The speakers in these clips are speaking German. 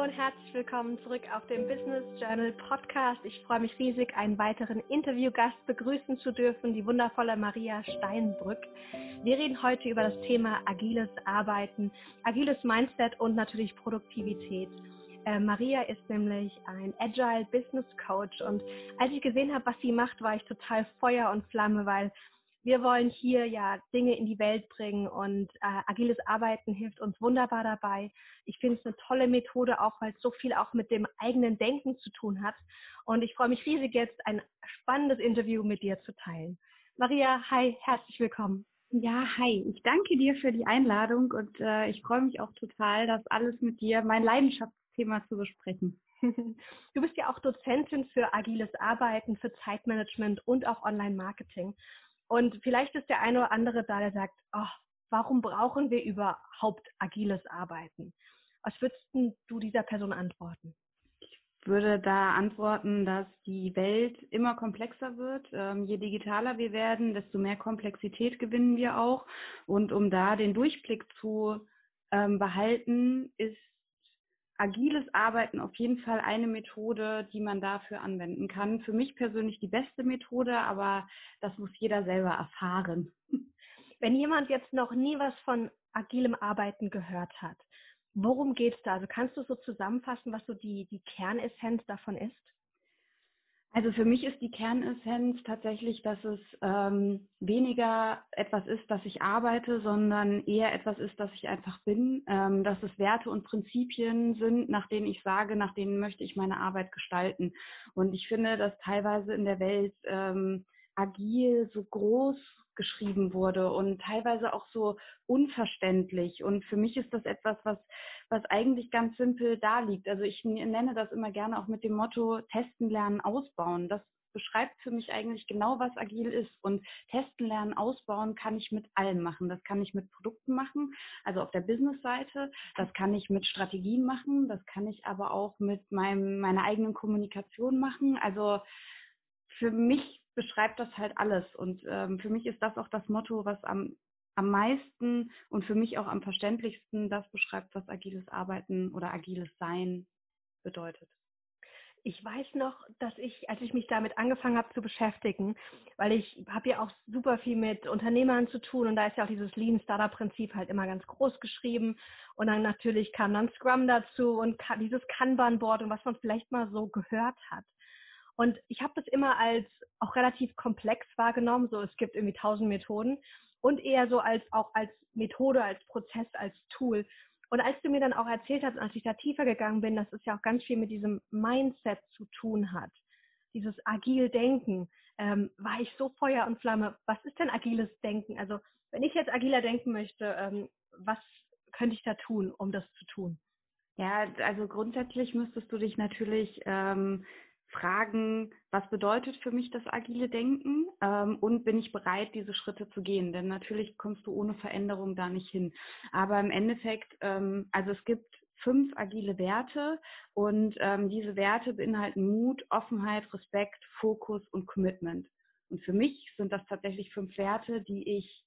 Hallo und herzlich willkommen zurück auf dem Business Journal Podcast. Ich freue mich riesig, einen weiteren Interviewgast begrüßen zu dürfen, die wundervolle Maria Steinbrück. Wir reden heute über das Thema agiles Arbeiten, agiles Mindset und natürlich Produktivität. Äh, Maria ist nämlich ein Agile Business Coach und als ich gesehen habe, was sie macht, war ich total Feuer und Flamme, weil wir wollen hier ja Dinge in die Welt bringen und äh, agiles Arbeiten hilft uns wunderbar dabei. Ich finde es eine tolle Methode, auch weil es so viel auch mit dem eigenen Denken zu tun hat. Und ich freue mich riesig jetzt ein spannendes Interview mit dir zu teilen. Maria, hi, herzlich willkommen. Ja, hi. Ich danke dir für die Einladung und äh, ich freue mich auch total, das alles mit dir, mein Leidenschaftsthema zu besprechen. Du bist ja auch Dozentin für agiles Arbeiten, für Zeitmanagement und auch Online-Marketing. Und vielleicht ist der eine oder andere da, der sagt, oh, warum brauchen wir überhaupt agiles Arbeiten? Was würdest du dieser Person antworten? Ich würde da antworten, dass die Welt immer komplexer wird. Ähm, je digitaler wir werden, desto mehr Komplexität gewinnen wir auch. Und um da den Durchblick zu ähm, behalten, ist agiles Arbeiten auf jeden Fall eine Methode, die man dafür anwenden kann. Für mich persönlich die beste Methode, aber das muss jeder selber erfahren. Wenn jemand jetzt noch nie was von agilem Arbeiten gehört hat, worum geht es da? Also kannst du so zusammenfassen, was so die, die Kernessenz davon ist? Also für mich ist die Kernessenz tatsächlich, dass es ähm, weniger etwas ist, dass ich arbeite, sondern eher etwas ist, dass ich einfach bin, ähm, dass es Werte und Prinzipien sind, nach denen ich sage, nach denen möchte ich meine Arbeit gestalten. Und ich finde, dass teilweise in der Welt ähm, agil so groß geschrieben wurde und teilweise auch so unverständlich. Und für mich ist das etwas, was, was eigentlich ganz simpel da liegt. Also ich nenne das immer gerne auch mit dem Motto testen, lernen, ausbauen. Das beschreibt für mich eigentlich genau, was agil ist. Und testen, lernen, ausbauen kann ich mit allem machen. Das kann ich mit Produkten machen, also auf der Business-Seite. Das kann ich mit Strategien machen. Das kann ich aber auch mit meinem, meiner eigenen Kommunikation machen. Also für mich beschreibt das halt alles. Und ähm, für mich ist das auch das Motto, was am, am meisten und für mich auch am verständlichsten das beschreibt, was agiles Arbeiten oder agiles Sein bedeutet. Ich weiß noch, dass ich, als ich mich damit angefangen habe zu beschäftigen, weil ich habe ja auch super viel mit Unternehmern zu tun und da ist ja auch dieses Lean Startup Prinzip halt immer ganz groß geschrieben und dann natürlich kam dann Scrum dazu und dieses Kanban Board und was man vielleicht mal so gehört hat. Und ich habe das immer als auch relativ komplex wahrgenommen. So, es gibt irgendwie tausend Methoden und eher so als auch als Methode, als Prozess, als Tool. Und als du mir dann auch erzählt hast, als ich da tiefer gegangen bin, dass es ja auch ganz viel mit diesem Mindset zu tun hat, dieses agil Denken, ähm, war ich so Feuer und Flamme. Was ist denn agiles Denken? Also wenn ich jetzt agiler denken möchte, ähm, was könnte ich da tun, um das zu tun? Ja, also grundsätzlich müsstest du dich natürlich ähm, fragen, was bedeutet für mich das agile Denken ähm, und bin ich bereit, diese Schritte zu gehen? Denn natürlich kommst du ohne Veränderung da nicht hin. Aber im Endeffekt, ähm, also es gibt fünf agile Werte und ähm, diese Werte beinhalten Mut, Offenheit, Respekt, Fokus und Commitment. Und für mich sind das tatsächlich fünf Werte, die ich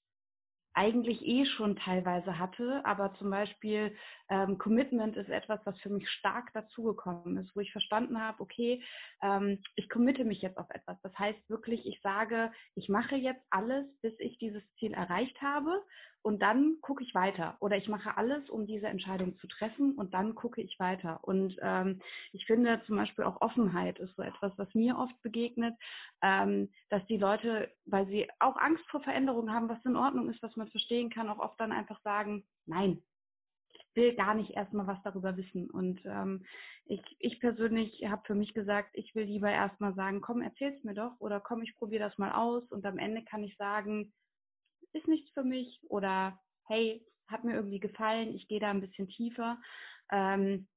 eigentlich eh schon teilweise hatte, aber zum Beispiel ähm, Commitment ist etwas, was für mich stark dazugekommen ist, wo ich verstanden habe, okay, ähm, ich committe mich jetzt auf etwas. Das heißt wirklich, ich sage, ich mache jetzt alles, bis ich dieses Ziel erreicht habe und dann gucke ich weiter. Oder ich mache alles, um diese Entscheidung zu treffen und dann gucke ich weiter. Und ähm, ich finde zum Beispiel auch Offenheit ist so etwas, was mir oft begegnet, ähm, dass die Leute, weil sie auch Angst vor Veränderungen haben, was in Ordnung ist, was man verstehen kann, auch oft dann einfach sagen, nein, ich will gar nicht erstmal was darüber wissen. Und ähm, ich, ich persönlich habe für mich gesagt, ich will lieber erstmal sagen, komm, erzähl's mir doch oder komm, ich probiere das mal aus und am Ende kann ich sagen, ist nichts für mich oder hey, hat mir irgendwie gefallen, ich gehe da ein bisschen tiefer. Ähm,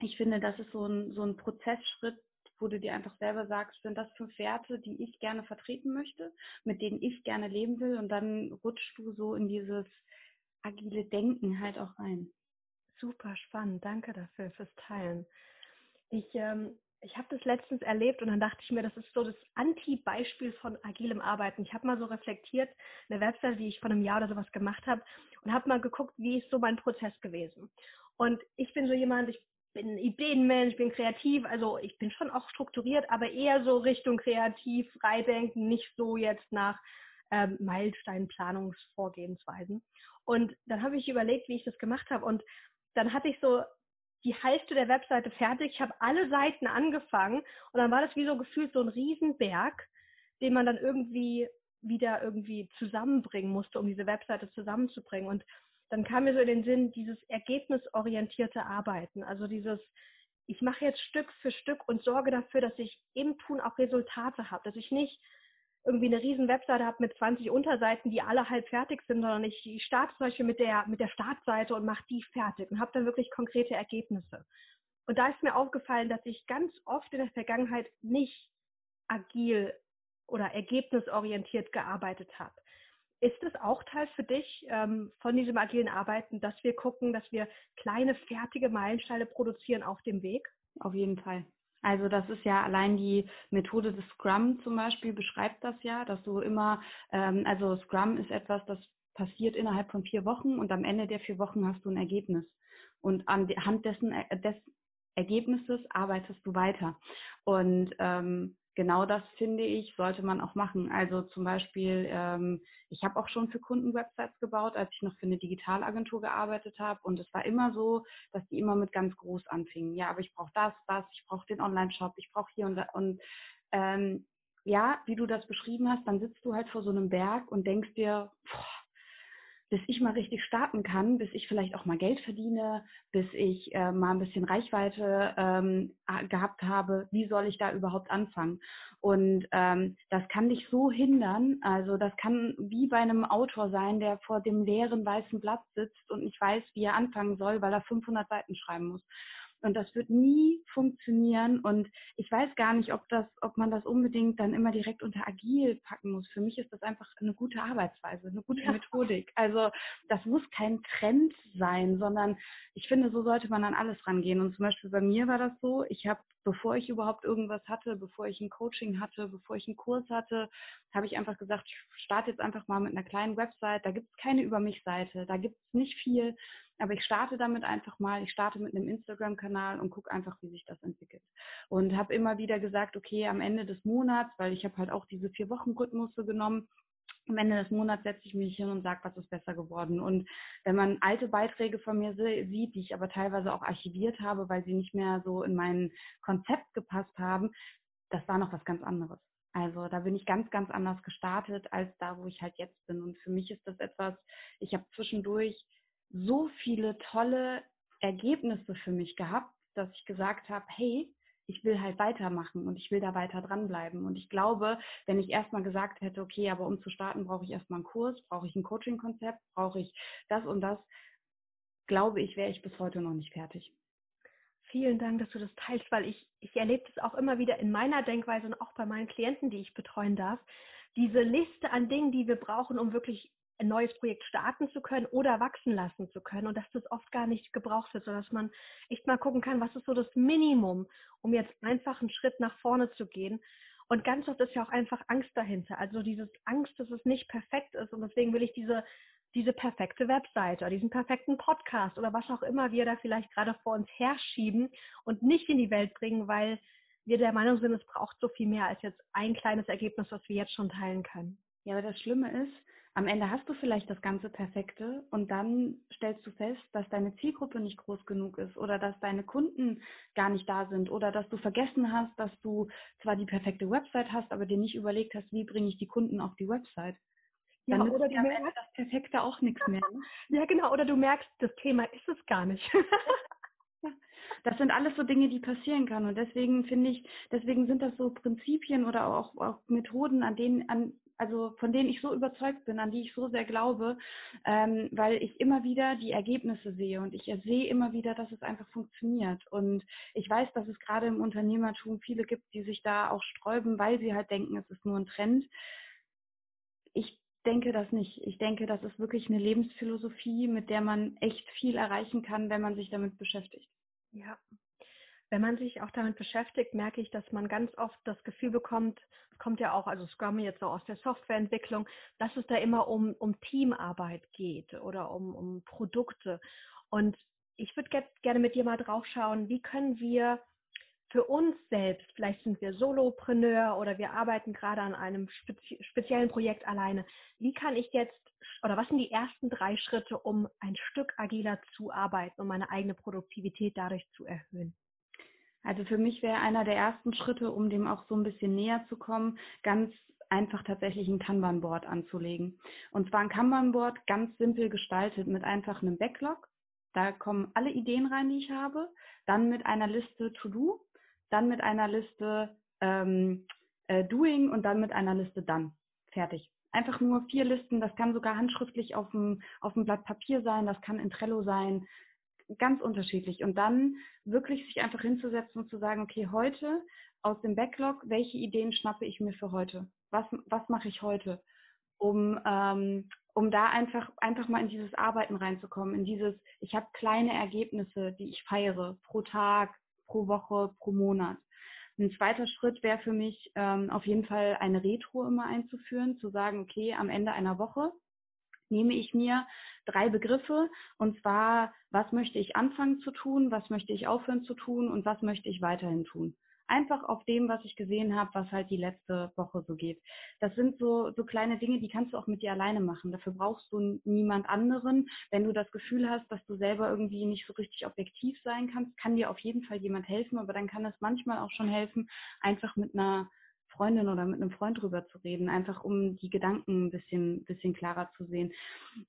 ich finde, das ist so ein, so ein Prozessschritt, wo du dir einfach selber sagst, sind das fünf Werte, die ich gerne vertreten möchte, mit denen ich gerne leben will und dann rutschst du so in dieses agile Denken halt auch rein. Super spannend, danke dafür fürs Teilen. Ich ähm, ich habe das letztens erlebt und dann dachte ich mir, das ist so das Anti-Beispiel von agilem Arbeiten. Ich habe mal so reflektiert, eine Website, die ich vor einem Jahr oder sowas gemacht habe und habe mal geguckt, wie ist so mein Prozess gewesen. Und ich bin so jemand, ich bin Ideenmensch, bin kreativ, also ich bin schon auch strukturiert, aber eher so Richtung kreativ, freidenken, nicht so jetzt nach ähm, Meilensteinplanungsvorgehensweisen. Und dann habe ich überlegt, wie ich das gemacht habe und dann hatte ich so die Hälfte der Webseite fertig. Ich habe alle Seiten angefangen und dann war das wie so gefühlt so ein Riesenberg, den man dann irgendwie wieder irgendwie zusammenbringen musste, um diese Webseite zusammenzubringen. Und dann kam mir so in den Sinn dieses ergebnisorientierte Arbeiten, also dieses ich mache jetzt Stück für Stück und sorge dafür, dass ich im Tun auch Resultate habe, dass ich nicht irgendwie eine riesen Webseite habe mit 20 Unterseiten, die alle halb fertig sind, sondern ich, starte zum Beispiel mit der, mit der Startseite und mache die fertig und habe dann wirklich konkrete Ergebnisse. Und da ist mir aufgefallen, dass ich ganz oft in der Vergangenheit nicht agil oder ergebnisorientiert gearbeitet habe. Ist das auch Teil für dich ähm, von diesem agilen Arbeiten, dass wir gucken, dass wir kleine, fertige Meilensteine produzieren auf dem Weg? Auf jeden Fall. Also das ist ja allein die Methode des Scrum zum Beispiel beschreibt das ja, dass du immer, ähm, also Scrum ist etwas, das passiert innerhalb von vier Wochen und am Ende der vier Wochen hast du ein Ergebnis. Und anhand dessen äh, des Ergebnisses arbeitest du weiter. Und ähm, genau das finde ich, sollte man auch machen. Also zum Beispiel, ähm, ich habe auch schon für Kunden Websites gebaut, als ich noch für eine Digitalagentur gearbeitet habe. Und es war immer so, dass die immer mit ganz groß anfingen. Ja, aber ich brauche das, das, ich brauche den Online-Shop, ich brauche hier und da. Und ähm, ja, wie du das beschrieben hast, dann sitzt du halt vor so einem Berg und denkst dir, boah, bis ich mal richtig starten kann, bis ich vielleicht auch mal Geld verdiene, bis ich äh, mal ein bisschen Reichweite ähm, gehabt habe, wie soll ich da überhaupt anfangen? Und ähm, das kann dich so hindern, also das kann wie bei einem Autor sein, der vor dem leeren weißen Blatt sitzt und nicht weiß, wie er anfangen soll, weil er 500 Seiten schreiben muss. Und das wird nie funktionieren. Und ich weiß gar nicht, ob das, ob man das unbedingt dann immer direkt unter agil packen muss. Für mich ist das einfach eine gute Arbeitsweise, eine gute ja. Methodik. Also das muss kein Trend sein, sondern ich finde, so sollte man an alles rangehen. Und zum Beispiel bei mir war das so, ich habe, bevor ich überhaupt irgendwas hatte, bevor ich ein Coaching hatte, bevor ich einen Kurs hatte, habe ich einfach gesagt, ich starte jetzt einfach mal mit einer kleinen Website. Da gibt es keine Über mich-Seite, da gibt es nicht viel. Aber ich starte damit einfach mal. Ich starte mit einem Instagram-Kanal und gucke einfach, wie sich das entwickelt. Und habe immer wieder gesagt, okay, am Ende des Monats, weil ich habe halt auch diese vier Wochen Rhythmusse genommen, am Ende des Monats setze ich mich hin und sage, was ist besser geworden. Und wenn man alte Beiträge von mir sieht, die ich aber teilweise auch archiviert habe, weil sie nicht mehr so in mein Konzept gepasst haben, das war noch was ganz anderes. Also da bin ich ganz, ganz anders gestartet als da, wo ich halt jetzt bin. Und für mich ist das etwas, ich habe zwischendurch so viele tolle Ergebnisse für mich gehabt, dass ich gesagt habe, hey, ich will halt weitermachen und ich will da weiter dranbleiben. Und ich glaube, wenn ich erstmal gesagt hätte, okay, aber um zu starten, brauche ich erstmal einen Kurs, brauche ich ein Coaching-Konzept, brauche ich das und das, glaube ich, wäre ich bis heute noch nicht fertig. Vielen Dank, dass du das teilst, weil ich, ich erlebe das auch immer wieder in meiner Denkweise und auch bei meinen Klienten, die ich betreuen darf. Diese Liste an Dingen, die wir brauchen, um wirklich ein neues Projekt starten zu können oder wachsen lassen zu können und dass das oft gar nicht gebraucht wird, sondern dass man echt mal gucken kann, was ist so das Minimum, um jetzt einfach einen Schritt nach vorne zu gehen. Und ganz oft ist ja auch einfach Angst dahinter. Also dieses Angst, dass es nicht perfekt ist. Und deswegen will ich diese, diese perfekte Webseite oder diesen perfekten Podcast oder was auch immer wir da vielleicht gerade vor uns herschieben und nicht in die Welt bringen, weil wir der Meinung sind, es braucht so viel mehr als jetzt ein kleines Ergebnis, was wir jetzt schon teilen können. Ja, aber das Schlimme ist, am Ende hast du vielleicht das ganze Perfekte und dann stellst du fest, dass deine Zielgruppe nicht groß genug ist oder dass deine Kunden gar nicht da sind oder dass du vergessen hast, dass du zwar die perfekte Website hast, aber dir nicht überlegt hast, wie bringe ich die Kunden auf die Website. Dann ja, oder du merkst das Perfekte auch nichts mehr. Ne? Ja, genau. Oder du merkst, das Thema ist es gar nicht. Das sind alles so Dinge, die passieren können. Und deswegen finde ich, deswegen sind das so Prinzipien oder auch, auch Methoden, an denen, an, also von denen ich so überzeugt bin, an die ich so sehr glaube, ähm, weil ich immer wieder die Ergebnisse sehe und ich sehe immer wieder, dass es einfach funktioniert. Und ich weiß, dass es gerade im Unternehmertum viele gibt, die sich da auch sträuben, weil sie halt denken, es ist nur ein Trend. Ich denke das nicht. Ich denke, das ist wirklich eine Lebensphilosophie, mit der man echt viel erreichen kann, wenn man sich damit beschäftigt. Ja, wenn man sich auch damit beschäftigt, merke ich, dass man ganz oft das Gefühl bekommt, es kommt ja auch, also Scrum jetzt so aus der Softwareentwicklung, dass es da immer um, um Teamarbeit geht oder um, um Produkte. Und ich würde gerne mit dir mal drauf schauen, wie können wir für uns selbst, vielleicht sind wir Solopreneur oder wir arbeiten gerade an einem speziellen Projekt alleine, wie kann ich jetzt oder was sind die ersten drei Schritte, um ein Stück agiler zu arbeiten, um meine eigene Produktivität dadurch zu erhöhen? Also für mich wäre einer der ersten Schritte, um dem auch so ein bisschen näher zu kommen, ganz einfach tatsächlich ein Kanban-Board anzulegen. Und zwar ein Kanban-Board ganz simpel gestaltet mit einfach einem Backlog. Da kommen alle Ideen rein, die ich habe. Dann mit einer Liste To-Do, dann mit einer Liste ähm, äh, Doing und dann mit einer Liste Done. Fertig. Einfach nur vier Listen. Das kann sogar handschriftlich auf dem, auf dem Blatt Papier sein. Das kann in Trello sein ganz unterschiedlich. Und dann wirklich sich einfach hinzusetzen und zu sagen, okay, heute aus dem Backlog, welche Ideen schnappe ich mir für heute? Was, was mache ich heute? Um, ähm, um da einfach, einfach mal in dieses Arbeiten reinzukommen, in dieses, ich habe kleine Ergebnisse, die ich feiere, pro Tag, pro Woche, pro Monat. Ein zweiter Schritt wäre für mich ähm, auf jeden Fall eine Retro immer einzuführen, zu sagen, okay, am Ende einer Woche nehme ich mir drei Begriffe und zwar, was möchte ich anfangen zu tun, was möchte ich aufhören zu tun und was möchte ich weiterhin tun. Einfach auf dem, was ich gesehen habe, was halt die letzte Woche so geht. Das sind so, so kleine Dinge, die kannst du auch mit dir alleine machen. Dafür brauchst du niemand anderen. Wenn du das Gefühl hast, dass du selber irgendwie nicht so richtig objektiv sein kannst, kann dir auf jeden Fall jemand helfen, aber dann kann es manchmal auch schon helfen, einfach mit einer Freundin oder mit einem Freund drüber zu reden, einfach um die Gedanken ein bisschen, bisschen klarer zu sehen.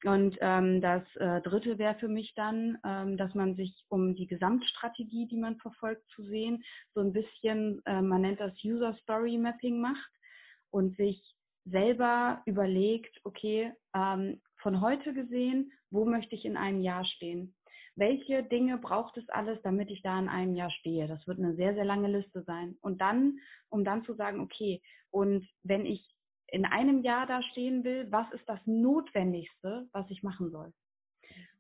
Und ähm, das äh, Dritte wäre für mich dann, ähm, dass man sich um die Gesamtstrategie, die man verfolgt, zu sehen, so ein bisschen, äh, man nennt das User Story Mapping macht und sich selber überlegt, okay, ähm, von heute gesehen, wo möchte ich in einem Jahr stehen? Welche Dinge braucht es alles, damit ich da in einem Jahr stehe. Das wird eine sehr, sehr lange Liste sein. Und dann, um dann zu sagen, okay, und wenn ich in einem Jahr da stehen will, was ist das Notwendigste, was ich machen soll?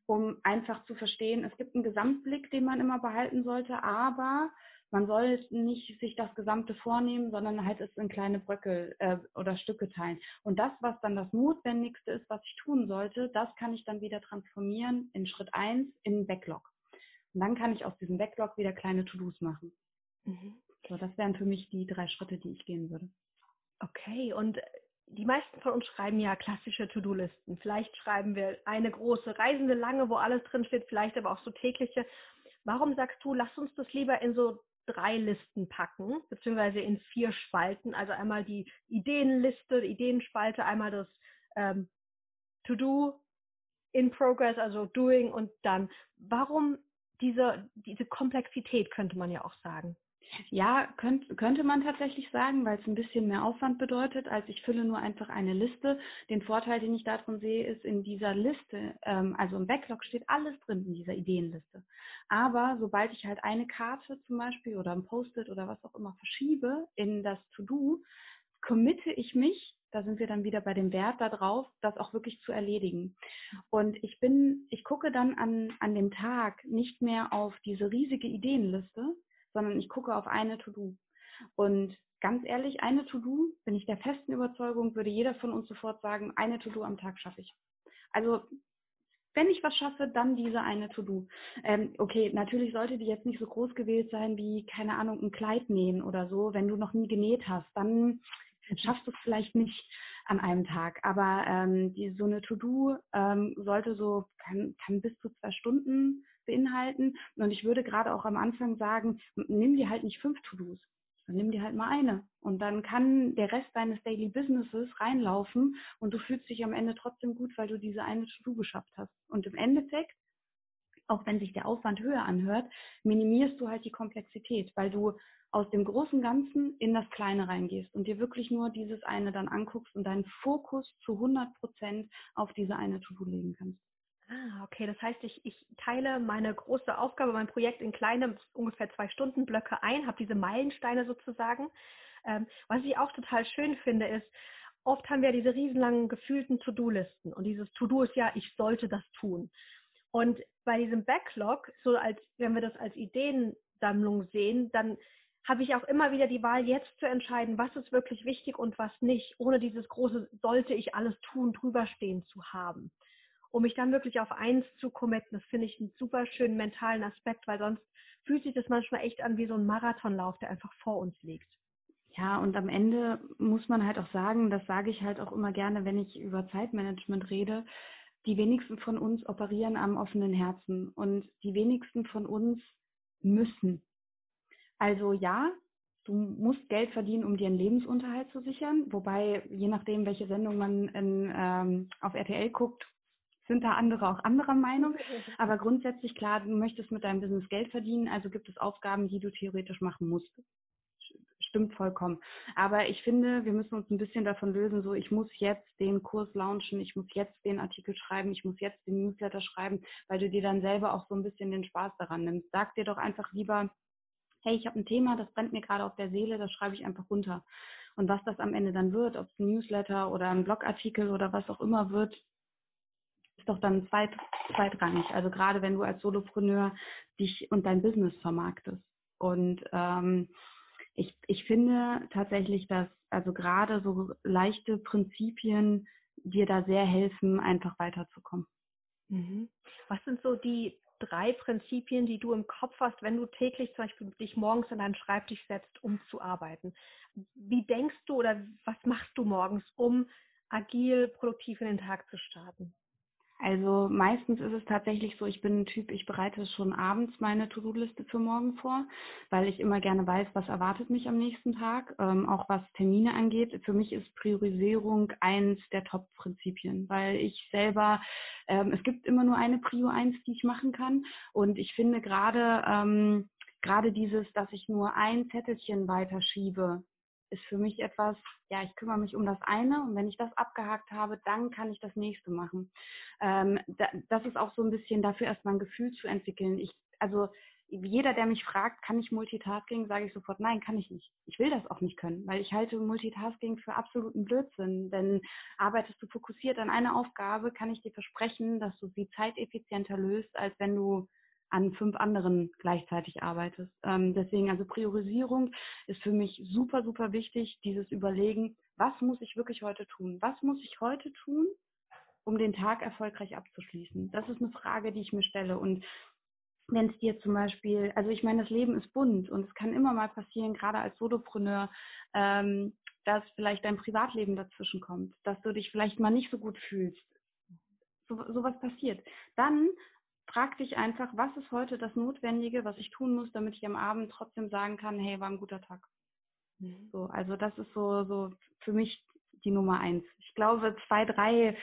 Um einfach zu verstehen, es gibt einen Gesamtblick, den man immer behalten sollte, aber man soll nicht sich das Gesamte vornehmen, sondern halt es in kleine Bröckel äh, oder Stücke teilen. Und das, was dann das Notwendigste ist, was ich tun sollte, das kann ich dann wieder transformieren in Schritt eins in Backlog. Und dann kann ich aus diesem Backlog wieder kleine To-Dos machen. Mhm. So, das wären für mich die drei Schritte, die ich gehen würde. Okay, und die meisten von uns schreiben ja klassische To-Do-Listen. Vielleicht schreiben wir eine große reisende lange, wo alles drin steht, vielleicht aber auch so tägliche. Warum sagst du, lass uns das lieber in so drei Listen packen, beziehungsweise in vier Spalten. Also einmal die Ideenliste, die Ideenspalte, einmal das ähm, To-Do, in Progress, also Doing und dann. Warum diese, diese Komplexität, könnte man ja auch sagen? Ja, könnt, könnte man tatsächlich sagen, weil es ein bisschen mehr Aufwand bedeutet, als ich fülle nur einfach eine Liste. Den Vorteil, den ich darin sehe, ist in dieser Liste, ähm, also im Backlog steht alles drin in dieser Ideenliste. Aber sobald ich halt eine Karte zum Beispiel oder ein Post-it oder was auch immer verschiebe in das To-Do, committe ich mich, da sind wir dann wieder bei dem Wert darauf, das auch wirklich zu erledigen. Und ich bin, ich gucke dann an, an dem Tag nicht mehr auf diese riesige Ideenliste, sondern ich gucke auf eine To-Do. Und ganz ehrlich, eine To-Do, bin ich der festen Überzeugung, würde jeder von uns sofort sagen, eine To-Do am Tag schaffe ich. Also wenn ich was schaffe, dann diese eine To-Do. Ähm, okay, natürlich sollte die jetzt nicht so groß gewählt sein wie, keine Ahnung, ein Kleid nähen oder so. Wenn du noch nie genäht hast, dann schaffst du es vielleicht nicht an einem Tag. Aber ähm, die, so eine To-Do ähm, sollte so, kann, kann bis zu zwei Stunden beinhalten. Und ich würde gerade auch am Anfang sagen, nimm dir halt nicht fünf To-Dos, dann nimm dir halt mal eine. Und dann kann der Rest deines Daily Businesses reinlaufen und du fühlst dich am Ende trotzdem gut, weil du diese eine To-Do geschafft hast. Und im Endeffekt, auch wenn sich der Aufwand höher anhört, minimierst du halt die Komplexität, weil du aus dem großen Ganzen in das Kleine reingehst und dir wirklich nur dieses eine dann anguckst und deinen Fokus zu 100 Prozent auf diese eine To-Do legen kannst. Ah, okay. Das heißt, ich, ich teile meine große Aufgabe, mein Projekt in kleine, ungefähr zwei Stunden Blöcke ein, habe diese Meilensteine sozusagen. Ähm, was ich auch total schön finde, ist, oft haben wir diese riesenlangen gefühlten To-Do-Listen und dieses To-Do ist ja, ich sollte das tun. Und bei diesem Backlog, so als wenn wir das als Ideensammlung sehen, dann habe ich auch immer wieder die Wahl, jetzt zu entscheiden, was ist wirklich wichtig und was nicht, ohne dieses große sollte ich alles tun, drüberstehen zu haben. Um mich dann wirklich auf eins zu committen. Das finde ich einen super schönen mentalen Aspekt, weil sonst fühlt sich das manchmal echt an wie so ein Marathonlauf, der einfach vor uns liegt. Ja, und am Ende muss man halt auch sagen, das sage ich halt auch immer gerne, wenn ich über Zeitmanagement rede, die wenigsten von uns operieren am offenen Herzen und die wenigsten von uns müssen. Also ja, du musst Geld verdienen, um dir einen Lebensunterhalt zu sichern, wobei je nachdem, welche Sendung man in, ähm, auf RTL guckt, sind da andere auch anderer Meinung. Aber grundsätzlich klar, du möchtest mit deinem Business Geld verdienen, also gibt es Aufgaben, die du theoretisch machen musst stimmt vollkommen. Aber ich finde, wir müssen uns ein bisschen davon lösen, so ich muss jetzt den Kurs launchen, ich muss jetzt den Artikel schreiben, ich muss jetzt den Newsletter schreiben, weil du dir dann selber auch so ein bisschen den Spaß daran nimmst. Sag dir doch einfach lieber, hey, ich habe ein Thema, das brennt mir gerade auf der Seele, das schreibe ich einfach runter. Und was das am Ende dann wird, ob es ein Newsletter oder ein Blogartikel oder was auch immer wird, ist doch dann zweit, zweitrangig. Also gerade wenn du als Solopreneur dich und dein Business vermarktest. Und ähm, ich, ich finde tatsächlich, dass also gerade so leichte Prinzipien dir da sehr helfen, einfach weiterzukommen. Mhm. Was sind so die drei Prinzipien, die du im Kopf hast, wenn du täglich zum Beispiel dich morgens an deinen Schreibtisch setzt, um zu arbeiten? Wie denkst du oder was machst du morgens, um agil, produktiv in den Tag zu starten? Also meistens ist es tatsächlich so, ich bin ein Typ, ich bereite schon abends meine To-Do-Liste für morgen vor, weil ich immer gerne weiß, was erwartet mich am nächsten Tag, ähm, auch was Termine angeht. Für mich ist Priorisierung eins der Top-Prinzipien, weil ich selber, ähm, es gibt immer nur eine Prio eins, die ich machen kann und ich finde gerade, ähm, gerade dieses, dass ich nur ein Zettelchen weiterschiebe, ist für mich etwas, ja, ich kümmere mich um das eine und wenn ich das abgehakt habe, dann kann ich das nächste machen. Ähm, da, das ist auch so ein bisschen dafür erstmal ein Gefühl zu entwickeln. Ich, also jeder, der mich fragt, kann ich Multitasking, sage ich sofort, nein, kann ich nicht. Ich will das auch nicht können, weil ich halte Multitasking für absoluten Blödsinn. Denn arbeitest du fokussiert an eine Aufgabe, kann ich dir versprechen, dass du sie zeiteffizienter löst, als wenn du an fünf anderen gleichzeitig arbeitest. Ähm, deswegen, also Priorisierung ist für mich super, super wichtig, dieses Überlegen, was muss ich wirklich heute tun? Was muss ich heute tun, um den Tag erfolgreich abzuschließen? Das ist eine Frage, die ich mir stelle. Und wenn es dir zum Beispiel, also ich meine, das Leben ist bunt und es kann immer mal passieren, gerade als Solopreneur, ähm, dass vielleicht dein Privatleben dazwischen kommt, dass du dich vielleicht mal nicht so gut fühlst. So, sowas passiert. Dann frag dich einfach, was ist heute das Notwendige, was ich tun muss, damit ich am Abend trotzdem sagen kann, hey, war ein guter Tag. Mhm. So, also das ist so, so für mich die Nummer eins. Ich glaube, zwei, drei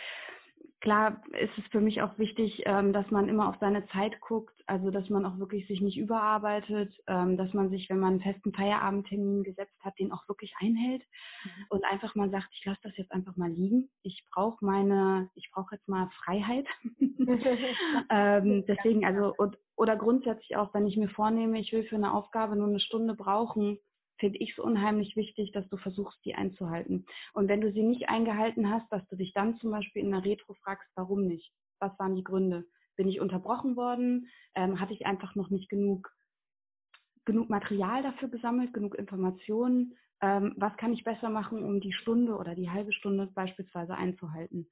klar ist es für mich auch wichtig, ähm, dass man immer auf seine Zeit guckt, also dass man auch wirklich sich nicht überarbeitet, ähm, dass man sich, wenn man einen festen Feierabendtermin gesetzt hat, den auch wirklich einhält mhm. und einfach mal sagt, ich lasse das jetzt einfach mal liegen. Ich brauche meine, ich brauche jetzt mal Freiheit. ähm, deswegen, also und, oder grundsätzlich auch, wenn ich mir vornehme, ich will für eine Aufgabe nur eine Stunde brauchen, finde ich es unheimlich wichtig, dass du versuchst, die einzuhalten. Und wenn du sie nicht eingehalten hast, dass du dich dann zum Beispiel in der Retro fragst, warum nicht? Was waren die Gründe? Bin ich unterbrochen worden? Ähm, hatte ich einfach noch nicht genug, genug Material dafür gesammelt, genug Informationen? Ähm, was kann ich besser machen, um die Stunde oder die halbe Stunde beispielsweise einzuhalten?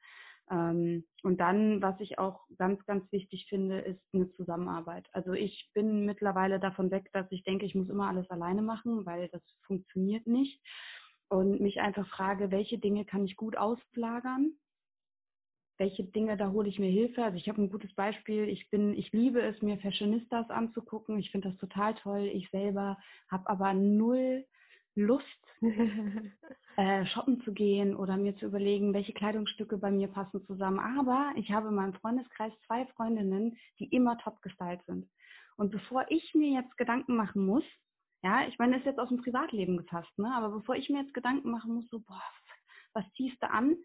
Ähm, und dann, was ich auch ganz, ganz wichtig finde, ist eine Zusammenarbeit. Also ich bin mittlerweile davon weg, dass ich denke, ich muss immer alles alleine machen, weil das funktioniert nicht. Und mich einfach frage, welche Dinge kann ich gut auslagern? Welche Dinge, da hole ich mir Hilfe? Also ich habe ein gutes Beispiel. Ich bin, ich liebe es, mir Fashionistas anzugucken. Ich finde das total toll. Ich selber habe aber null Lust, äh, shoppen zu gehen oder mir zu überlegen, welche Kleidungsstücke bei mir passen zusammen. Aber ich habe in meinem Freundeskreis zwei Freundinnen, die immer top gestylt sind. Und bevor ich mir jetzt Gedanken machen muss, ja, ich meine, das ist jetzt aus dem Privatleben gefasst, ne? Aber bevor ich mir jetzt Gedanken machen muss, so, boah, was ziehst du an?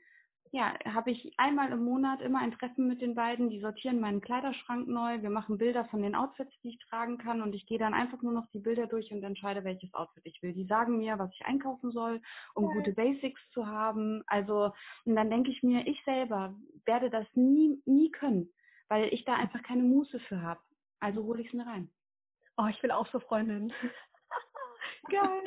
Ja, habe ich einmal im Monat immer ein Treffen mit den beiden. Die sortieren meinen Kleiderschrank neu. Wir machen Bilder von den Outfits, die ich tragen kann. Und ich gehe dann einfach nur noch die Bilder durch und entscheide, welches Outfit ich will. Die sagen mir, was ich einkaufen soll, um ja. gute Basics zu haben. Also, und dann denke ich mir, ich selber werde das nie, nie können, weil ich da einfach keine Muße für habe. Also hole ich es mir rein. Oh, ich will auch so Freundin. Geil.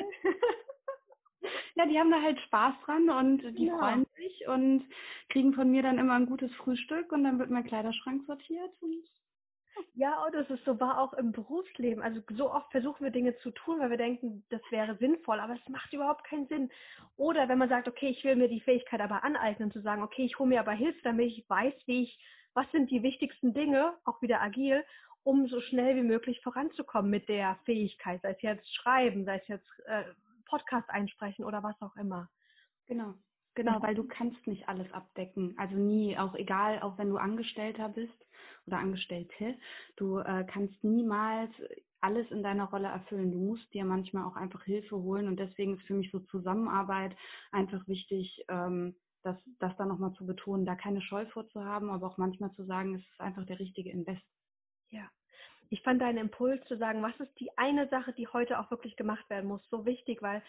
ja, die haben da halt Spaß dran und die ja. freuen sich und kriegen von mir dann immer ein gutes Frühstück und dann wird mein Kleiderschrank sortiert und ja, und es ist so war auch im Berufsleben. Also so oft versuchen wir Dinge zu tun, weil wir denken, das wäre sinnvoll, aber es macht überhaupt keinen Sinn. Oder wenn man sagt, okay, ich will mir die Fähigkeit aber aneignen, zu sagen, okay, ich hole mir aber Hilfe, damit ich weiß, wie ich, was sind die wichtigsten Dinge, auch wieder agil, um so schnell wie möglich voranzukommen mit der Fähigkeit, sei es jetzt Schreiben, sei es jetzt äh, Podcast einsprechen oder was auch immer. Genau. Genau, weil du kannst nicht alles abdecken. Also nie, auch egal, auch wenn du Angestellter bist oder Angestellte, du äh, kannst niemals alles in deiner Rolle erfüllen. Du musst dir manchmal auch einfach Hilfe holen und deswegen ist für mich so Zusammenarbeit einfach wichtig, ähm, das, das da nochmal zu betonen, da keine Scheu vorzuhaben, aber auch manchmal zu sagen, es ist einfach der richtige Invest. Ja. Ich fand deinen Impuls zu sagen, was ist die eine Sache, die heute auch wirklich gemacht werden muss, so wichtig, weil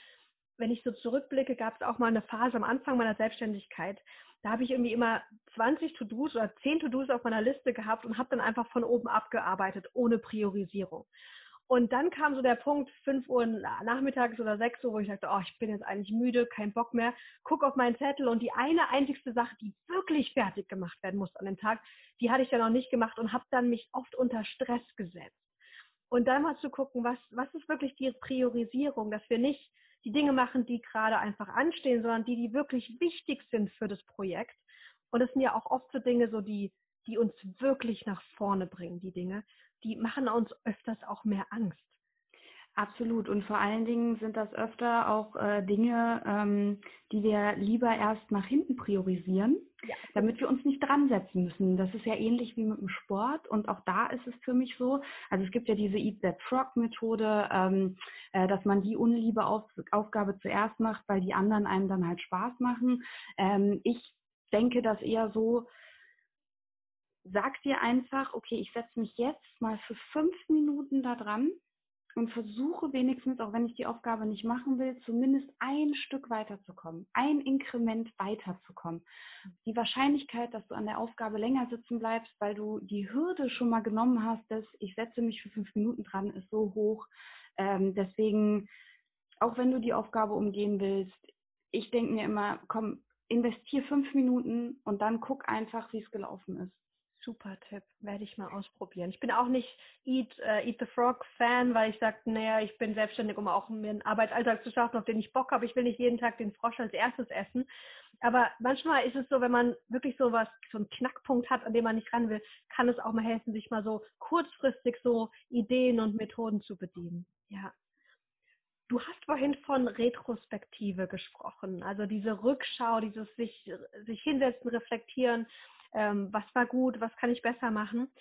wenn ich so zurückblicke, gab es auch mal eine Phase am Anfang meiner Selbstständigkeit. Da habe ich irgendwie immer 20 To-Dos oder 10 To-Dos auf meiner Liste gehabt und habe dann einfach von oben abgearbeitet, ohne Priorisierung. Und dann kam so der Punkt, 5 Uhr nachmittags oder 6 Uhr, wo ich sagte, oh, ich bin jetzt eigentlich müde, kein Bock mehr. Guck auf meinen Zettel und die eine einzigste Sache, die wirklich fertig gemacht werden muss an dem Tag, die hatte ich dann noch nicht gemacht und habe dann mich oft unter Stress gesetzt. Und dann mal zu gucken, was, was ist wirklich die Priorisierung, dass wir nicht die Dinge machen, die gerade einfach anstehen, sondern die, die wirklich wichtig sind für das Projekt. Und das sind ja auch oft so Dinge, so die, die uns wirklich nach vorne bringen, die Dinge. Die machen uns öfters auch mehr Angst. Absolut. Und vor allen Dingen sind das öfter auch äh, Dinge, ähm, die wir lieber erst nach hinten priorisieren, ja. damit wir uns nicht dran setzen müssen. Das ist ja ähnlich wie mit dem Sport. Und auch da ist es für mich so, also es gibt ja diese Eat That Frog Methode, ähm, äh, dass man die unliebe Auf Aufgabe zuerst macht, weil die anderen einem dann halt Spaß machen. Ähm, ich denke das eher so, sag dir einfach, okay, ich setze mich jetzt mal für fünf Minuten da dran und versuche wenigstens, auch wenn ich die Aufgabe nicht machen will, zumindest ein Stück weiterzukommen, ein Inkrement weiterzukommen. Die Wahrscheinlichkeit, dass du an der Aufgabe länger sitzen bleibst, weil du die Hürde schon mal genommen hast, dass ich setze mich für fünf Minuten dran, ist so hoch. Ähm, deswegen, auch wenn du die Aufgabe umgehen willst, ich denke mir immer, komm, investier fünf Minuten und dann guck einfach, wie es gelaufen ist. Super Tipp, werde ich mal ausprobieren. Ich bin auch nicht Eat, uh, Eat the Frog Fan, weil ich sage, naja, ich bin selbstständig, um auch mir einen Arbeitsalltag zu schaffen, auf den ich Bock habe. Ich will nicht jeden Tag den Frosch als erstes essen. Aber manchmal ist es so, wenn man wirklich so was, so einen Knackpunkt hat, an dem man nicht ran will, kann es auch mal helfen, sich mal so kurzfristig so Ideen und Methoden zu bedienen. Ja. Du hast vorhin von Retrospektive gesprochen, also diese Rückschau, dieses sich, sich hinsetzen, reflektieren ähm, was war gut, was kann ich besser machen.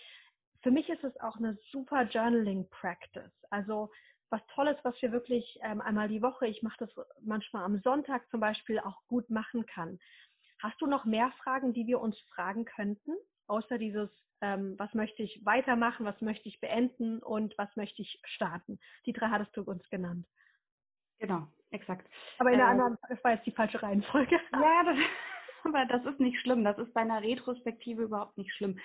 Für mich ist es auch eine super Journaling Practice. Also was Tolles, was wir wirklich ähm, einmal die Woche, ich mache das manchmal am Sonntag zum Beispiel, auch gut machen kann. Hast du noch mehr Fragen, die wir uns fragen könnten, außer dieses, ähm, was möchte ich weitermachen, was möchte ich beenden und was möchte ich starten? Die drei hattest du uns genannt. Genau, exakt. Aber in der äh, anderen, das war jetzt die falsche Reihenfolge. Ja, das, aber das ist nicht schlimm. Das ist bei einer Retrospektive überhaupt nicht schlimm.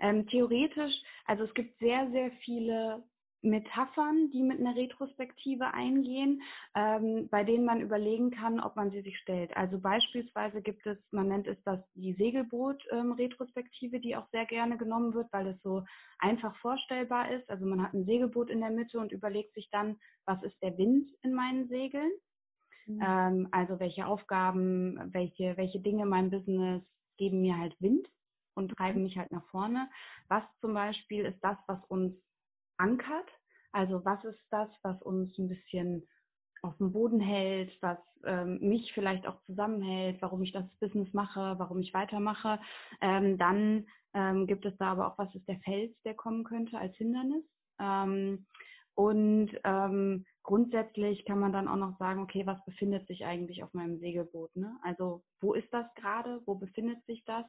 Ähm, theoretisch, also es gibt sehr, sehr viele Metaphern, die mit einer Retrospektive eingehen, ähm, bei denen man überlegen kann, ob man sie sich stellt. Also beispielsweise gibt es, man nennt es das die Segelboot-Retrospektive, ähm, die auch sehr gerne genommen wird, weil es so einfach vorstellbar ist. Also man hat ein Segelboot in der Mitte und überlegt sich dann, was ist der Wind in meinen Segeln? Mhm. Ähm, also welche Aufgaben, welche, welche Dinge in meinem Business geben mir halt Wind und treiben mich halt nach vorne. Was zum Beispiel ist das, was uns ankert? Also was ist das, was uns ein bisschen auf dem Boden hält, was ähm, mich vielleicht auch zusammenhält, warum ich das Business mache, warum ich weitermache. Ähm, dann ähm, gibt es da aber auch, was ist der Fels, der kommen könnte als Hindernis. Ähm, und ähm, grundsätzlich kann man dann auch noch sagen, okay, was befindet sich eigentlich auf meinem Segelboot? Ne? Also wo ist das gerade? Wo befindet sich das?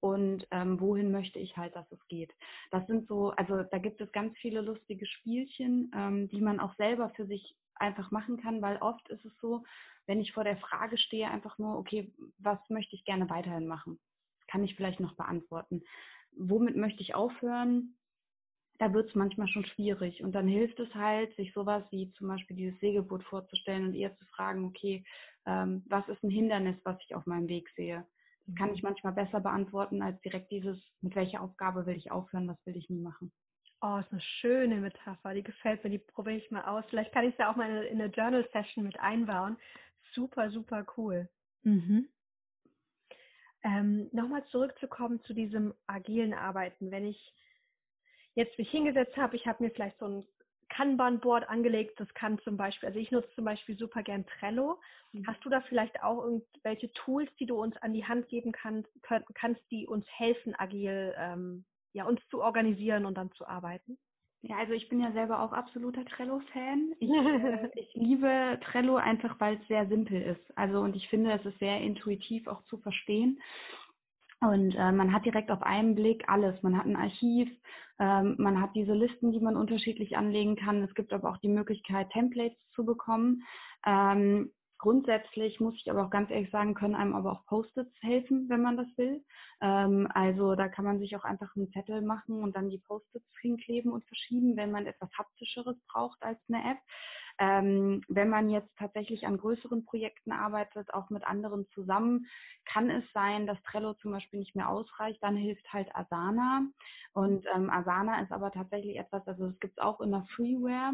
Und ähm, wohin möchte ich halt, dass es geht? Das sind so, also da gibt es ganz viele lustige Spielchen, ähm, die man auch selber für sich einfach machen kann, weil oft ist es so, wenn ich vor der Frage stehe, einfach nur, okay, was möchte ich gerne weiterhin machen? Kann ich vielleicht noch beantworten. Womit möchte ich aufhören? Da wird es manchmal schon schwierig. Und dann hilft es halt, sich sowas wie zum Beispiel dieses Segelboot vorzustellen und eher zu fragen, okay, ähm, was ist ein Hindernis, was ich auf meinem Weg sehe? Das kann ich manchmal besser beantworten als direkt dieses, mit welcher Aufgabe will ich aufhören, was will ich nie machen. Oh, ist eine schöne Metapher. Die gefällt mir. Die probiere ich mal aus. Vielleicht kann ich es ja auch mal in eine Journal-Session mit einbauen. Super, super cool. Mhm. Ähm, Nochmal zurückzukommen zu diesem agilen Arbeiten. Wenn ich jetzt mich hingesetzt habe, ich habe mir vielleicht so ein Kanban-Board angelegt. Das kann zum Beispiel, also ich nutze zum Beispiel super gern Trello. Mhm. Hast du da vielleicht auch irgendwelche Tools, die du uns an die Hand geben kannst, kannst die uns helfen, agil ähm, ja, uns zu organisieren und dann zu arbeiten? Ja, also ich bin ja selber auch absoluter Trello-Fan. Ich, äh, ich liebe Trello einfach, weil es sehr simpel ist. Also und ich finde, es ist sehr intuitiv auch zu verstehen. Und äh, man hat direkt auf einen Blick alles. Man hat ein Archiv, ähm, man hat diese Listen, die man unterschiedlich anlegen kann. Es gibt aber auch die Möglichkeit, Templates zu bekommen. Ähm, Grundsätzlich muss ich aber auch ganz ehrlich sagen, können einem aber auch Post-its helfen, wenn man das will. Ähm, also da kann man sich auch einfach einen Zettel machen und dann die Post-its hinkleben und verschieben, wenn man etwas haptischeres braucht als eine App. Ähm, wenn man jetzt tatsächlich an größeren Projekten arbeitet, auch mit anderen zusammen, kann es sein, dass Trello zum Beispiel nicht mehr ausreicht. Dann hilft halt Asana. Und ähm, Asana ist aber tatsächlich etwas, also es gibt es auch in der Freeware.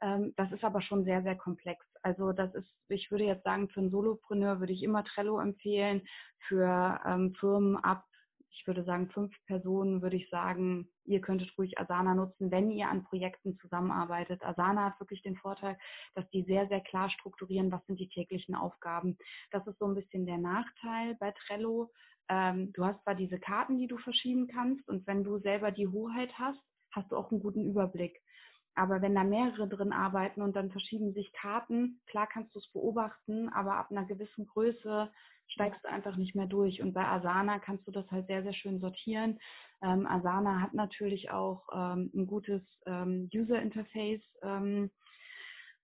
Ähm, das ist aber schon sehr, sehr komplex. Also das ist, ich würde jetzt sagen, für einen Solopreneur würde ich immer Trello empfehlen. Für ähm, Firmen ab ich würde sagen, fünf Personen würde ich sagen, ihr könntet ruhig Asana nutzen, wenn ihr an Projekten zusammenarbeitet. Asana hat wirklich den Vorteil, dass die sehr, sehr klar strukturieren, was sind die täglichen Aufgaben. Das ist so ein bisschen der Nachteil bei Trello. Ähm, du hast zwar diese Karten, die du verschieben kannst und wenn du selber die Hoheit hast, hast du auch einen guten Überblick. Aber wenn da mehrere drin arbeiten und dann verschieben sich Karten, klar kannst du es beobachten, aber ab einer gewissen Größe steigst du einfach nicht mehr durch. Und bei Asana kannst du das halt sehr, sehr schön sortieren. Ähm, Asana hat natürlich auch ähm, ein gutes ähm, User Interface, ähm,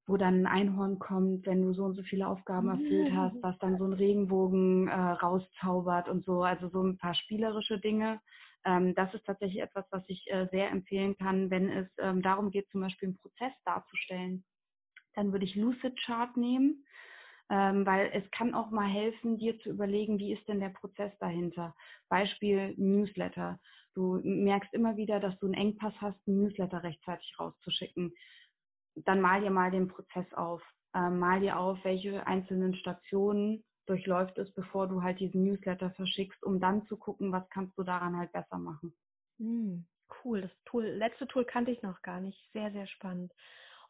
wo dann ein Einhorn kommt, wenn du so und so viele Aufgaben erfüllt hast, was dann so ein Regenbogen äh, rauszaubert und so. Also so ein paar spielerische Dinge. Ähm, das ist tatsächlich etwas, was ich äh, sehr empfehlen kann, wenn es ähm, darum geht, zum Beispiel einen Prozess darzustellen. Dann würde ich Lucid Chart nehmen ähm, weil es kann auch mal helfen, dir zu überlegen, wie ist denn der Prozess dahinter. Beispiel Newsletter. Du merkst immer wieder, dass du einen Engpass hast, einen Newsletter rechtzeitig rauszuschicken. Dann mal dir mal den Prozess auf. Ähm, mal dir auf, welche einzelnen Stationen durchläuft es, bevor du halt diesen Newsletter verschickst, um dann zu gucken, was kannst du daran halt besser machen. Hm, cool, das Tool, letzte Tool kannte ich noch gar nicht. Sehr, sehr spannend.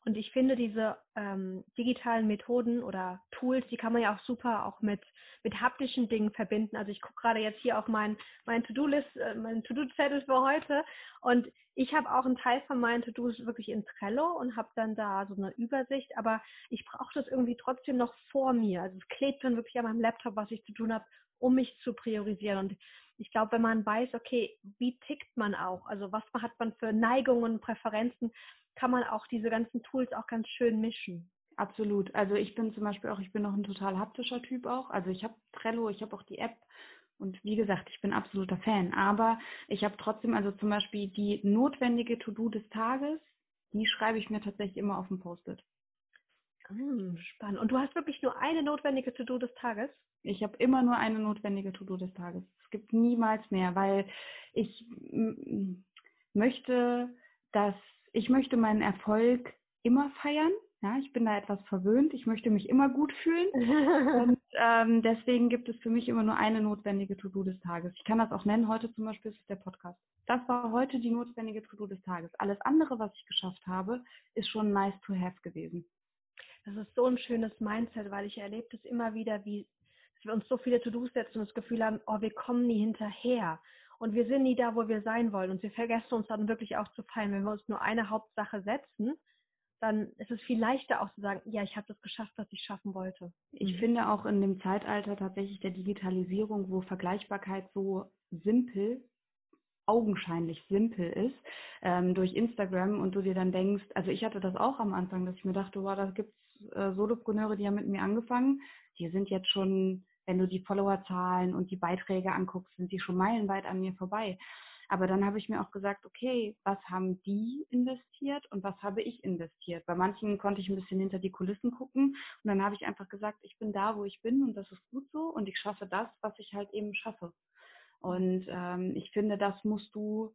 Und ich finde diese ähm, digitalen Methoden oder Tools, die kann man ja auch super auch mit, mit haptischen Dingen verbinden. Also ich gucke gerade jetzt hier auf mein, mein To-Do-List, äh, mein To-Do-Zettel für heute und ich habe auch einen Teil von meinen To-Dos wirklich in Trello und habe dann da so eine Übersicht, aber ich brauche das irgendwie trotzdem noch vor mir. Also es klebt dann wirklich an meinem Laptop, was ich zu tun habe, um mich zu priorisieren. Und ich glaube, wenn man weiß, okay, wie tickt man auch, also was hat man für Neigungen, Präferenzen, kann man auch diese ganzen Tools auch ganz schön mischen. Absolut. Also ich bin zum Beispiel auch, ich bin noch ein total haptischer Typ auch. Also ich habe Trello, ich habe auch die App und wie gesagt, ich bin absoluter Fan. Aber ich habe trotzdem also zum Beispiel die notwendige To-Do des Tages, die schreibe ich mir tatsächlich immer auf dem Post-it. Hm, spannend. Und du hast wirklich nur eine notwendige To-Do des Tages? Ich habe immer nur eine notwendige To-Do des Tages. Es gibt niemals mehr, weil ich möchte, dass ich möchte meinen Erfolg immer feiern. Ja, ich bin da etwas verwöhnt. Ich möchte mich immer gut fühlen. und ähm, deswegen gibt es für mich immer nur eine notwendige To-Do des Tages. Ich kann das auch nennen. Heute zum Beispiel ist es der Podcast. Das war heute die notwendige To-Do des Tages. Alles andere, was ich geschafft habe, ist schon nice to have gewesen. Das ist so ein schönes Mindset, weil ich erlebe das immer wieder, wie wir uns so viele To-Dos setzen und das Gefühl haben, oh, wir kommen nie hinterher und wir sind nie da, wo wir sein wollen. Und wir vergessen uns dann wirklich auch zu feiern. Wenn wir uns nur eine Hauptsache setzen, dann ist es viel leichter auch zu sagen, ja, ich habe das geschafft, was ich schaffen wollte. Ich mhm. finde auch in dem Zeitalter tatsächlich der Digitalisierung, wo Vergleichbarkeit so simpel augenscheinlich simpel ist ähm, durch Instagram und du dir dann denkst, also ich hatte das auch am Anfang, dass ich mir dachte, wow, da gibt es äh, Solopreneure, die haben mit mir angefangen, die sind jetzt schon wenn du die Followerzahlen und die Beiträge anguckst, sind die schon meilenweit an mir vorbei. Aber dann habe ich mir auch gesagt, okay, was haben die investiert und was habe ich investiert? Bei manchen konnte ich ein bisschen hinter die Kulissen gucken und dann habe ich einfach gesagt, ich bin da, wo ich bin und das ist gut so und ich schaffe das, was ich halt eben schaffe. Und ähm, ich finde, das musst du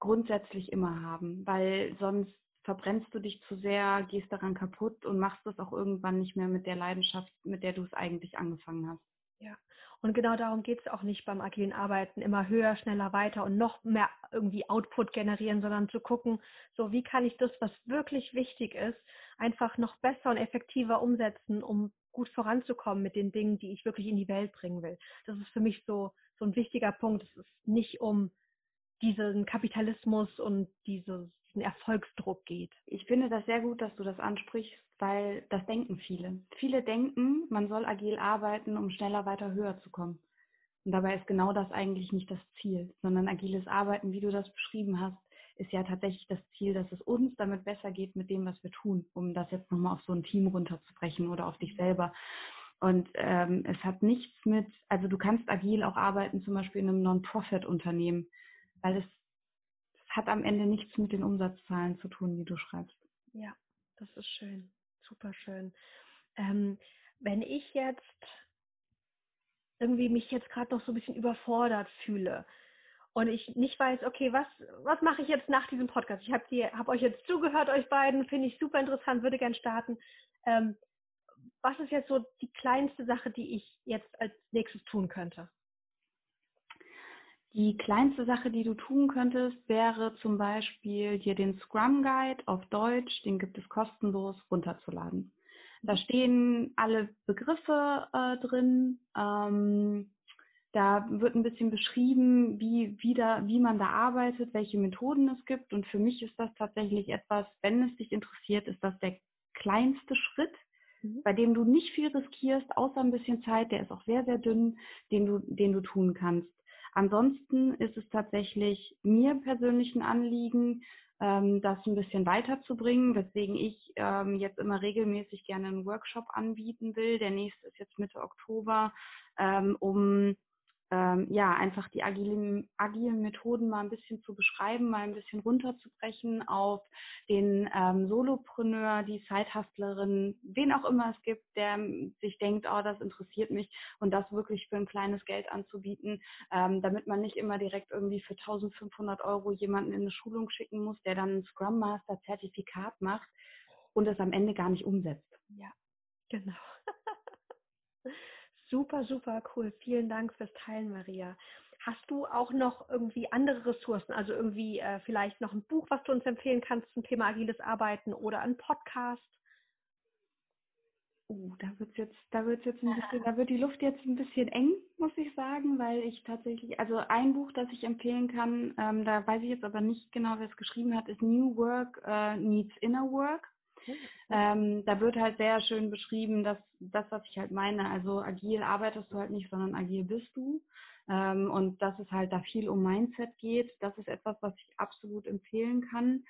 grundsätzlich immer haben, weil sonst verbrennst du dich zu sehr, gehst daran kaputt und machst es auch irgendwann nicht mehr mit der Leidenschaft, mit der du es eigentlich angefangen hast. Ja, und genau darum geht es auch nicht beim agilen Arbeiten, immer höher, schneller, weiter und noch mehr irgendwie Output generieren, sondern zu gucken, so wie kann ich das, was wirklich wichtig ist, einfach noch besser und effektiver umsetzen, um gut voranzukommen mit den Dingen, die ich wirklich in die Welt bringen will. Das ist für mich so, so ein wichtiger Punkt. Es ist nicht um diesen Kapitalismus und dieses, diesen Erfolgsdruck geht. Ich finde das sehr gut, dass du das ansprichst, weil das denken viele. Viele denken, man soll agil arbeiten, um schneller weiter höher zu kommen. Und dabei ist genau das eigentlich nicht das Ziel, sondern agiles Arbeiten, wie du das beschrieben hast, ist ja tatsächlich das Ziel, dass es uns damit besser geht mit dem, was wir tun, um das jetzt nochmal auf so ein Team runterzubrechen oder auf dich selber. Und ähm, es hat nichts mit, also du kannst agil auch arbeiten, zum Beispiel in einem Non-Profit-Unternehmen, weil es, es hat am Ende nichts mit den Umsatzzahlen zu tun, die du schreibst. Ja, das ist schön, super schön. Ähm, wenn ich jetzt irgendwie mich jetzt gerade noch so ein bisschen überfordert fühle, und ich nicht weiß, okay, was, was mache ich jetzt nach diesem Podcast? Ich habe hab euch jetzt zugehört, euch beiden, finde ich super interessant, würde gern starten. Ähm, was ist jetzt so die kleinste Sache, die ich jetzt als nächstes tun könnte? Die kleinste Sache, die du tun könntest, wäre zum Beispiel dir den Scrum Guide auf Deutsch, den gibt es kostenlos, runterzuladen. Da stehen alle Begriffe äh, drin. Ähm, da wird ein bisschen beschrieben, wie, wie, da, wie man da arbeitet, welche Methoden es gibt. Und für mich ist das tatsächlich etwas, wenn es dich interessiert, ist das der kleinste Schritt, mhm. bei dem du nicht viel riskierst, außer ein bisschen Zeit. Der ist auch sehr, sehr dünn, den du, den du tun kannst. Ansonsten ist es tatsächlich mir persönlich ein Anliegen, ähm, das ein bisschen weiterzubringen, weswegen ich ähm, jetzt immer regelmäßig gerne einen Workshop anbieten will. Der nächste ist jetzt Mitte Oktober, ähm, um ähm, ja, einfach die agilen, agilen Methoden mal ein bisschen zu beschreiben, mal ein bisschen runterzubrechen auf den ähm, Solopreneur, die Sidehustlerin, wen auch immer es gibt, der sich denkt, oh, das interessiert mich und das wirklich für ein kleines Geld anzubieten, ähm, damit man nicht immer direkt irgendwie für 1500 Euro jemanden in eine Schulung schicken muss, der dann ein Scrum Master Zertifikat macht und es am Ende gar nicht umsetzt. Ja, genau. Super, super cool. Vielen Dank fürs Teilen, Maria. Hast du auch noch irgendwie andere Ressourcen, also irgendwie äh, vielleicht noch ein Buch, was du uns empfehlen kannst zum Thema agiles Arbeiten oder ein Podcast? Oh, da wird's jetzt, da wird's jetzt ein bisschen, da wird die Luft jetzt ein bisschen eng, muss ich sagen, weil ich tatsächlich, also ein Buch, das ich empfehlen kann, ähm, da weiß ich jetzt aber nicht genau, wer es geschrieben hat, ist New Work uh, Needs Inner Work ähm, da wird halt sehr schön beschrieben, dass das, was ich halt meine, also agil arbeitest du halt nicht, sondern agil bist du. Ähm, und dass es halt da viel um Mindset geht, das ist etwas, was ich absolut empfehlen kann.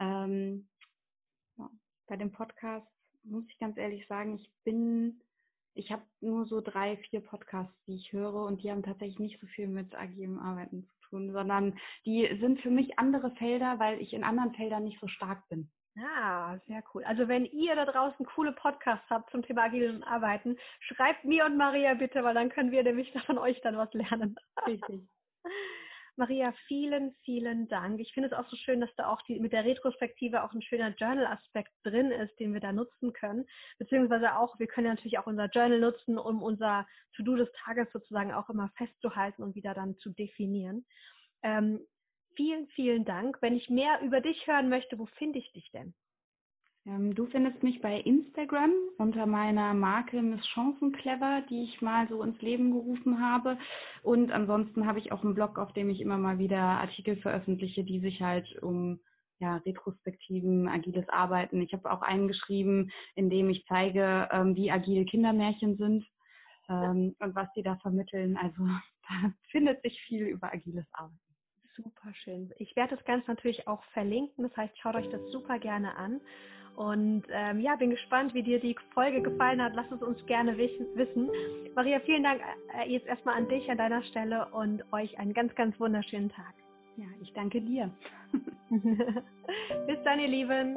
Ähm, ja, bei dem Podcast muss ich ganz ehrlich sagen, ich bin, ich habe nur so drei, vier Podcasts, die ich höre und die haben tatsächlich nicht so viel mit agilem Arbeiten zu tun, sondern die sind für mich andere Felder, weil ich in anderen Feldern nicht so stark bin. Ah, sehr cool. Also wenn ihr da draußen coole Podcasts habt zum Thema agilen Arbeiten, schreibt mir und Maria bitte, weil dann können wir nämlich von euch dann was lernen. Richtig. Maria, vielen, vielen Dank. Ich finde es auch so schön, dass da auch die, mit der Retrospektive auch ein schöner Journal-Aspekt drin ist, den wir da nutzen können. Beziehungsweise auch, wir können ja natürlich auch unser Journal nutzen, um unser To-Do des Tages sozusagen auch immer festzuhalten und wieder dann zu definieren. Ähm, Vielen, vielen Dank. Wenn ich mehr über dich hören möchte, wo finde ich dich denn? Ähm, du findest mich bei Instagram unter meiner Marke Miss Chancenclever, die ich mal so ins Leben gerufen habe. Und ansonsten habe ich auch einen Blog, auf dem ich immer mal wieder Artikel veröffentliche, die sich halt um ja, Retrospektiven, agiles Arbeiten. Ich habe auch einen geschrieben, in dem ich zeige, ähm, wie agile Kindermärchen sind ähm, und was sie da vermitteln. Also da findet sich viel über agiles Arbeiten. Super schön. Ich werde das Ganze natürlich auch verlinken. Das heißt, schaut euch das super gerne an. Und ähm, ja, bin gespannt, wie dir die Folge gefallen hat. Lass es uns gerne wissen. Maria, vielen Dank äh, jetzt erstmal an dich an deiner Stelle und euch einen ganz, ganz wunderschönen Tag. Ja, ich danke dir. Bis dann, ihr Lieben.